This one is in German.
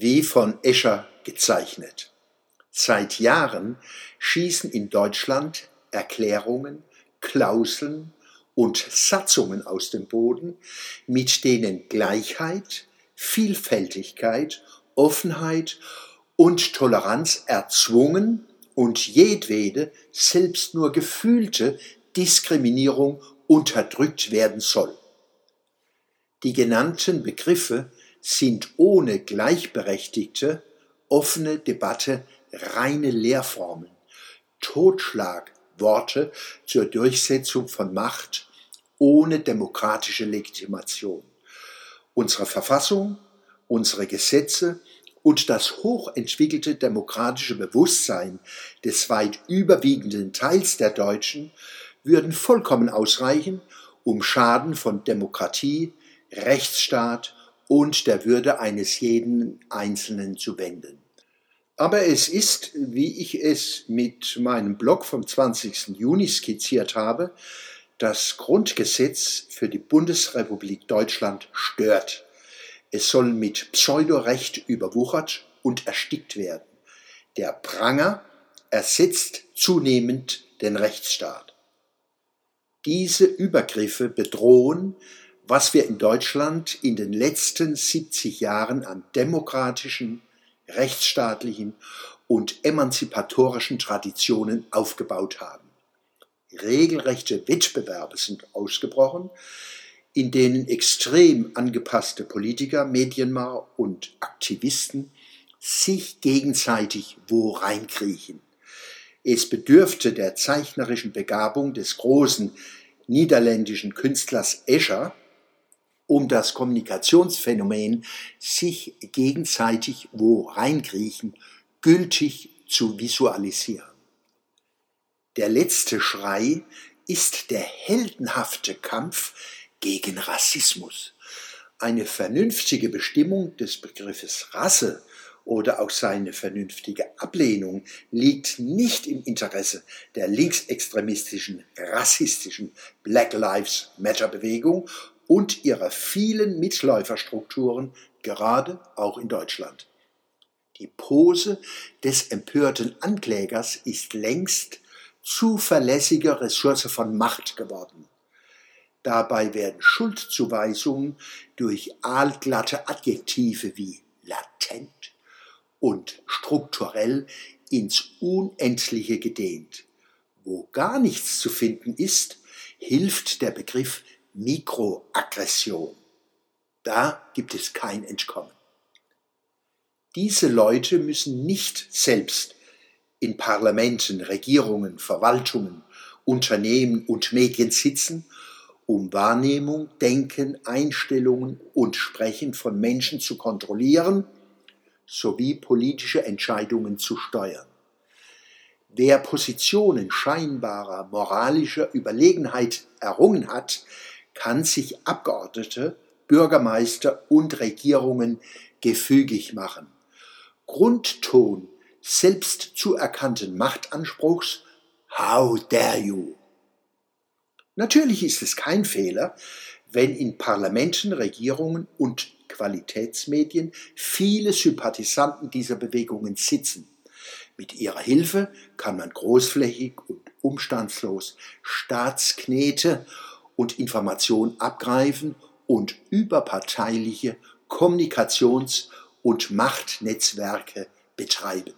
wie von Escher gezeichnet. Seit Jahren schießen in Deutschland Erklärungen, Klauseln und Satzungen aus dem Boden, mit denen Gleichheit, Vielfältigkeit, Offenheit und Toleranz erzwungen und jedwede, selbst nur gefühlte Diskriminierung unterdrückt werden soll. Die genannten Begriffe sind ohne gleichberechtigte, offene Debatte reine Lehrformeln, Totschlagworte zur Durchsetzung von Macht ohne demokratische Legitimation. Unsere Verfassung, unsere Gesetze und das hochentwickelte demokratische Bewusstsein des weit überwiegenden Teils der Deutschen würden vollkommen ausreichen, um Schaden von Demokratie, Rechtsstaat und der Würde eines jeden Einzelnen zu wenden. Aber es ist, wie ich es mit meinem Blog vom 20. Juni skizziert habe, das Grundgesetz für die Bundesrepublik Deutschland stört. Es soll mit Pseudorecht überwuchert und erstickt werden. Der Pranger ersetzt zunehmend den Rechtsstaat. Diese Übergriffe bedrohen, was wir in Deutschland in den letzten 70 Jahren an demokratischen, rechtsstaatlichen und emanzipatorischen Traditionen aufgebaut haben. Regelrechte Wettbewerbe sind ausgebrochen, in denen extrem angepasste Politiker, Medienmacher und Aktivisten sich gegenseitig wo reinkriechen. Es bedürfte der zeichnerischen Begabung des großen niederländischen Künstlers Escher, um das Kommunikationsphänomen sich gegenseitig wo reinkriechen gültig zu visualisieren. Der letzte Schrei ist der heldenhafte Kampf gegen Rassismus. Eine vernünftige Bestimmung des Begriffes Rasse oder auch seine vernünftige Ablehnung liegt nicht im Interesse der linksextremistischen, rassistischen Black Lives Matter Bewegung und ihrer vielen Mitläuferstrukturen, gerade auch in Deutschland. Die Pose des empörten Anklägers ist längst zuverlässige Ressource von Macht geworden. Dabei werden Schuldzuweisungen durch aalglatte Adjektive wie latent und strukturell ins Unendliche gedehnt. Wo gar nichts zu finden ist, hilft der Begriff Mikroaggression. Da gibt es kein Entkommen. Diese Leute müssen nicht selbst in Parlamenten, Regierungen, Verwaltungen, Unternehmen und Medien sitzen, um Wahrnehmung, Denken, Einstellungen und Sprechen von Menschen zu kontrollieren sowie politische Entscheidungen zu steuern. Wer Positionen scheinbarer moralischer Überlegenheit errungen hat, kann sich Abgeordnete, Bürgermeister und Regierungen gefügig machen. Grundton selbst zuerkannten Machtanspruchs How dare you? Natürlich ist es kein Fehler, wenn in Parlamenten, Regierungen und Qualitätsmedien viele Sympathisanten dieser Bewegungen sitzen. Mit ihrer Hilfe kann man großflächig und umstandslos Staatsknete und Information abgreifen und überparteiliche Kommunikations- und Machtnetzwerke betreiben.